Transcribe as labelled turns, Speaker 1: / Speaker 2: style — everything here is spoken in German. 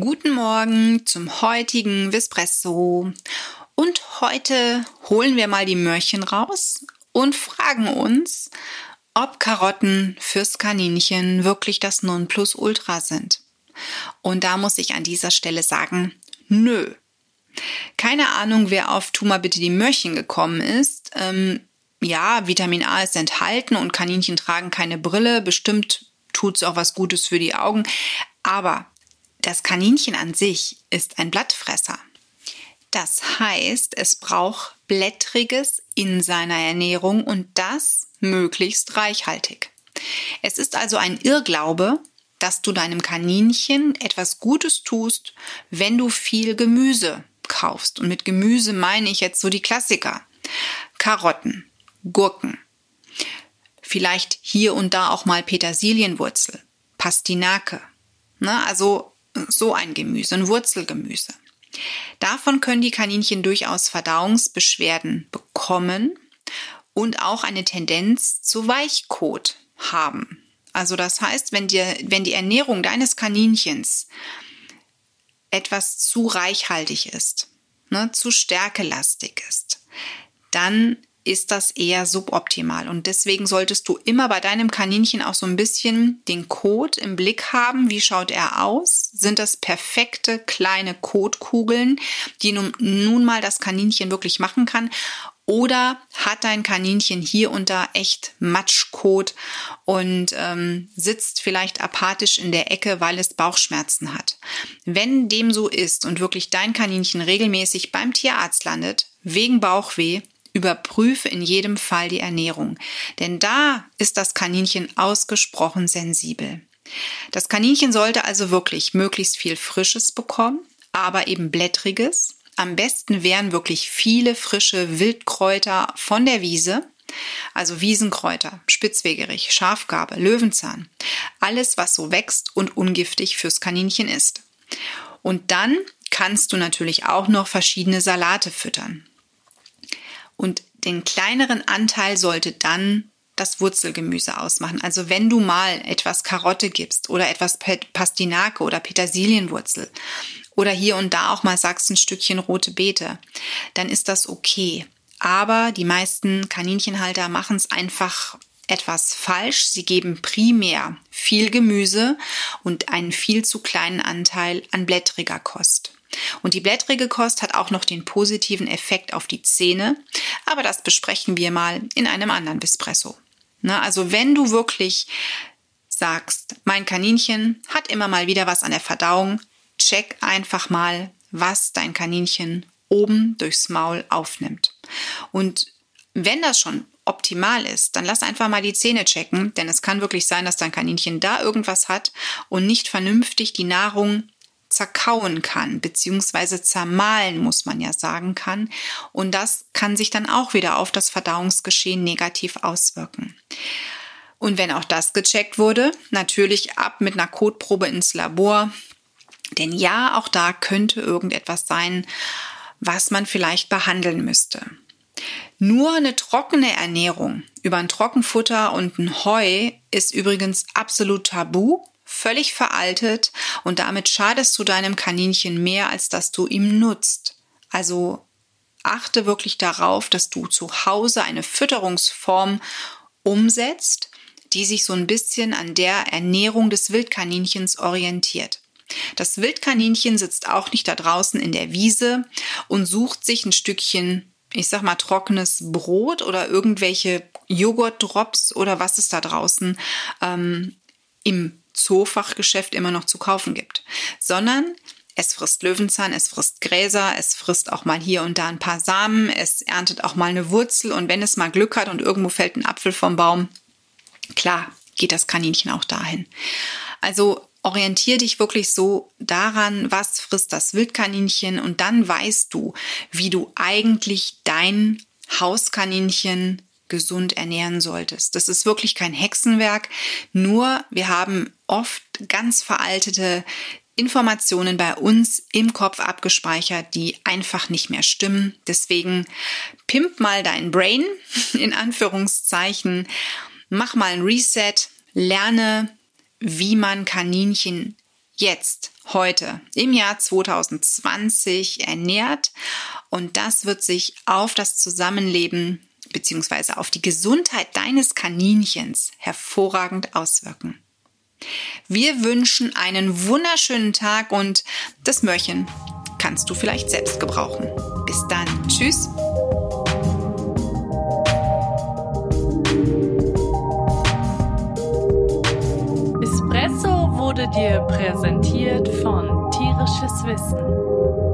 Speaker 1: Guten Morgen zum heutigen Vespresso. Und heute holen wir mal die Möhrchen raus und fragen uns, ob Karotten fürs Kaninchen wirklich das Nonplusultra sind. Und da muss ich an dieser Stelle sagen, nö. Keine Ahnung, wer auf Tu bitte die Möhrchen gekommen ist. Ähm, ja, Vitamin A ist enthalten und Kaninchen tragen keine Brille. Bestimmt tut es auch was Gutes für die Augen. Aber das Kaninchen an sich ist ein Blattfresser. Das heißt, es braucht Blättriges in seiner Ernährung und das möglichst reichhaltig. Es ist also ein Irrglaube, dass du deinem Kaninchen etwas Gutes tust, wenn du viel Gemüse kaufst. Und mit Gemüse meine ich jetzt so die Klassiker. Karotten, Gurken, vielleicht hier und da auch mal Petersilienwurzel, Pastinake. Ne? Also so ein Gemüse, ein Wurzelgemüse. Davon können die Kaninchen durchaus Verdauungsbeschwerden bekommen und auch eine Tendenz zu Weichkot haben. Also das heißt, wenn, dir, wenn die Ernährung deines Kaninchens etwas zu reichhaltig ist, ne, zu stärkelastig ist, dann ist das eher suboptimal. Und deswegen solltest du immer bei deinem Kaninchen auch so ein bisschen den Kot im Blick haben. Wie schaut er aus? Sind das perfekte kleine Kotkugeln, die nun, nun mal das Kaninchen wirklich machen kann? Oder hat dein Kaninchen hier und da echt Matschkot und ähm, sitzt vielleicht apathisch in der Ecke, weil es Bauchschmerzen hat? Wenn dem so ist und wirklich dein Kaninchen regelmäßig beim Tierarzt landet, wegen Bauchweh, Überprüfe in jedem Fall die Ernährung, denn da ist das Kaninchen ausgesprochen sensibel. Das Kaninchen sollte also wirklich möglichst viel Frisches bekommen, aber eben Blättriges. Am besten wären wirklich viele frische Wildkräuter von der Wiese, also Wiesenkräuter, Spitzwegerich, Schafgarbe, Löwenzahn, alles, was so wächst und ungiftig fürs Kaninchen ist. Und dann kannst du natürlich auch noch verschiedene Salate füttern. Und den kleineren Anteil sollte dann das Wurzelgemüse ausmachen. Also wenn du mal etwas Karotte gibst oder etwas Pastinake oder Petersilienwurzel oder hier und da auch mal sagst ein Stückchen rote Beete, dann ist das okay. Aber die meisten Kaninchenhalter machen es einfach etwas falsch. Sie geben primär viel Gemüse und einen viel zu kleinen Anteil an blättriger Kost. Und die blättrige Kost hat auch noch den positiven Effekt auf die Zähne, aber das besprechen wir mal in einem anderen Bispresso. Na, also wenn du wirklich sagst, mein Kaninchen hat immer mal wieder was an der Verdauung, check einfach mal, was dein Kaninchen oben durchs Maul aufnimmt. Und wenn das schon optimal ist, dann lass einfach mal die Zähne checken, denn es kann wirklich sein, dass dein Kaninchen da irgendwas hat und nicht vernünftig die Nahrung zerkauen kann, beziehungsweise zermahlen, muss man ja sagen kann. Und das kann sich dann auch wieder auf das Verdauungsgeschehen negativ auswirken. Und wenn auch das gecheckt wurde, natürlich ab mit einer Kotprobe ins Labor. Denn ja, auch da könnte irgendetwas sein, was man vielleicht behandeln müsste. Nur eine trockene Ernährung über ein Trockenfutter und ein Heu ist übrigens absolut tabu völlig veraltet und damit schadest du deinem Kaninchen mehr, als dass du ihm nutzt. Also achte wirklich darauf, dass du zu Hause eine Fütterungsform umsetzt, die sich so ein bisschen an der Ernährung des Wildkaninchens orientiert. Das Wildkaninchen sitzt auch nicht da draußen in der Wiese und sucht sich ein Stückchen, ich sag mal, trockenes Brot oder irgendwelche Joghurtdrops oder was es da draußen ähm, im Zoofachgeschäft immer noch zu kaufen gibt, sondern es frisst Löwenzahn, es frisst Gräser, es frisst auch mal hier und da ein paar Samen, es erntet auch mal eine Wurzel und wenn es mal Glück hat und irgendwo fällt ein Apfel vom Baum, klar, geht das Kaninchen auch dahin. Also orientier dich wirklich so daran, was frisst das Wildkaninchen und dann weißt du, wie du eigentlich dein Hauskaninchen gesund ernähren solltest. Das ist wirklich kein Hexenwerk, nur wir haben oft ganz veraltete Informationen bei uns im Kopf abgespeichert, die einfach nicht mehr stimmen. Deswegen pimp mal dein Brain in Anführungszeichen, mach mal ein Reset, lerne wie man Kaninchen jetzt, heute, im Jahr 2020 ernährt. Und das wird sich auf das Zusammenleben bzw. auf die Gesundheit deines Kaninchens hervorragend auswirken. Wir wünschen einen wunderschönen Tag und das Mörchen kannst du vielleicht selbst gebrauchen. Bis dann. Tschüss.
Speaker 2: Espresso wurde dir präsentiert von Tierisches Wissen